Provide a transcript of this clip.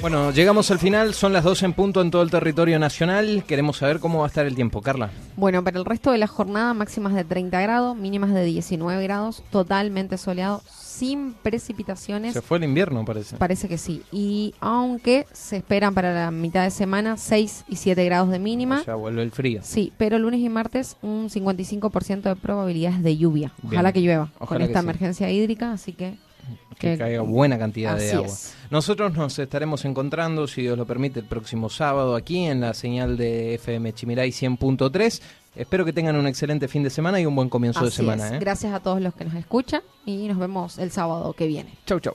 Bueno, llegamos al final, son las 12 en punto en todo el territorio nacional. Queremos saber cómo va a estar el tiempo, Carla. Bueno, para el resto de la jornada, máximas de 30 grados, mínimas de 19 grados, totalmente soleado, sin precipitaciones. Se fue el invierno, parece. Parece que sí. Y aunque se esperan para la mitad de semana 6 y 7 grados de mínima. O sea, vuelve el frío. Sí, pero lunes y martes un 55% de probabilidades de lluvia. Bien. Ojalá que llueva con Ojalá que esta sí. emergencia hídrica, así que... que caiga buena cantidad de agua. es. Nosotros nos estaremos encontrando, si Dios lo permite, el próximo sábado aquí en la señal de FM Chimiray 100.3. Espero que tengan un excelente fin de semana y un buen comienzo de semana. ¿eh? Gracias a todos los que nos escuchan y nos vemos el sábado que viene. Chau, chau.